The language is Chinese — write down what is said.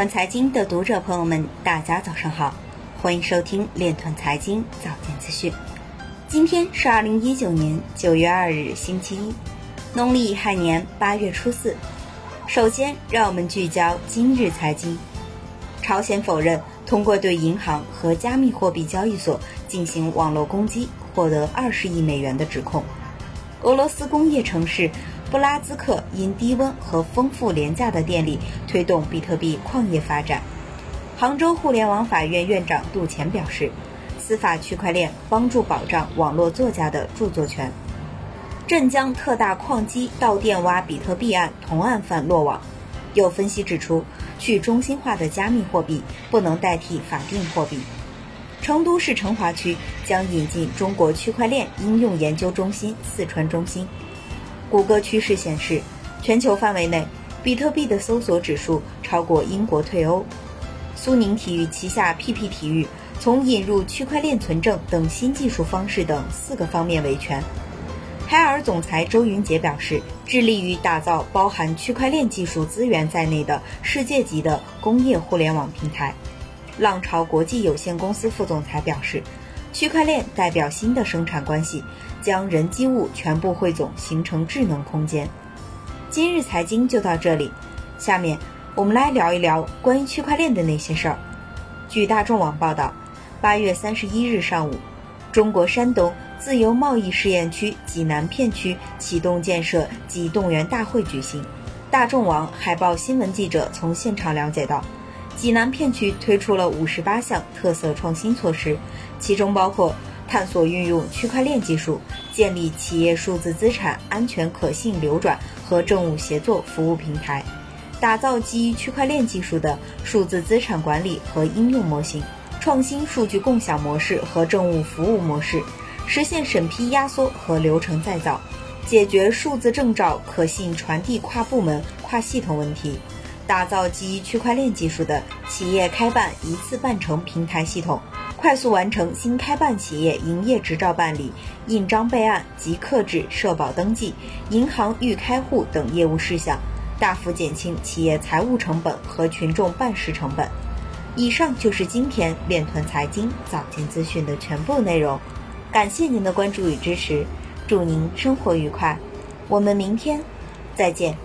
团财经的读者朋友们，大家早上好，欢迎收听链团财经早间资讯。今天是二零一九年九月二日，星期一，农历亥年八月初四。首先，让我们聚焦今日财经。朝鲜否认通过对银行和加密货币交易所进行网络攻击获得二十亿美元的指控。俄罗斯工业城市。布拉兹克因低温和丰富廉价的电力推动比特币矿业发展。杭州互联网法院院长杜前表示，司法区块链帮助保障网络作家的著作权。镇江特大矿机盗电挖比特币案同案犯落网。有分析指出，去中心化的加密货币不能代替法定货币。成都市成华区将引进中国区块链应用研究中心四川中心。谷歌趋势显示，全球范围内，比特币的搜索指数超过英国退欧。苏宁体育旗下 PP 体育从引入区块链存证等新技术方式等四个方面维权。海尔总裁周云杰表示，致力于打造包含区块链技术资源在内的世界级的工业互联网平台。浪潮国际有限公司副总裁表示。区块链代表新的生产关系，将人机物全部汇总，形成智能空间。今日财经就到这里，下面我们来聊一聊关于区块链的那些事儿。据大众网报道，八月三十一日上午，中国山东自由贸易试验区济南片区启动建设及动员大会举行。大众网海报新闻记者从现场了解到。济南片区推出了五十八项特色创新措施，其中包括探索运用区块链技术，建立企业数字资产安全可信流转和政务协作服务平台，打造基于区块链技术的数字资产管理和应用模型，创新数据共享模式和政务服务模式，实现审批压缩和流程再造，解决数字证照可信传递跨部门、跨系统问题。打造基于区块链技术的企业开办一次办成平台系统，快速完成新开办企业营业执照办理、印章备案及刻制社保登记、银行预开户等业务事项，大幅减轻企业财务成本和群众办事成本。以上就是今天链团财经早间资讯的全部内容，感谢您的关注与支持，祝您生活愉快，我们明天再见。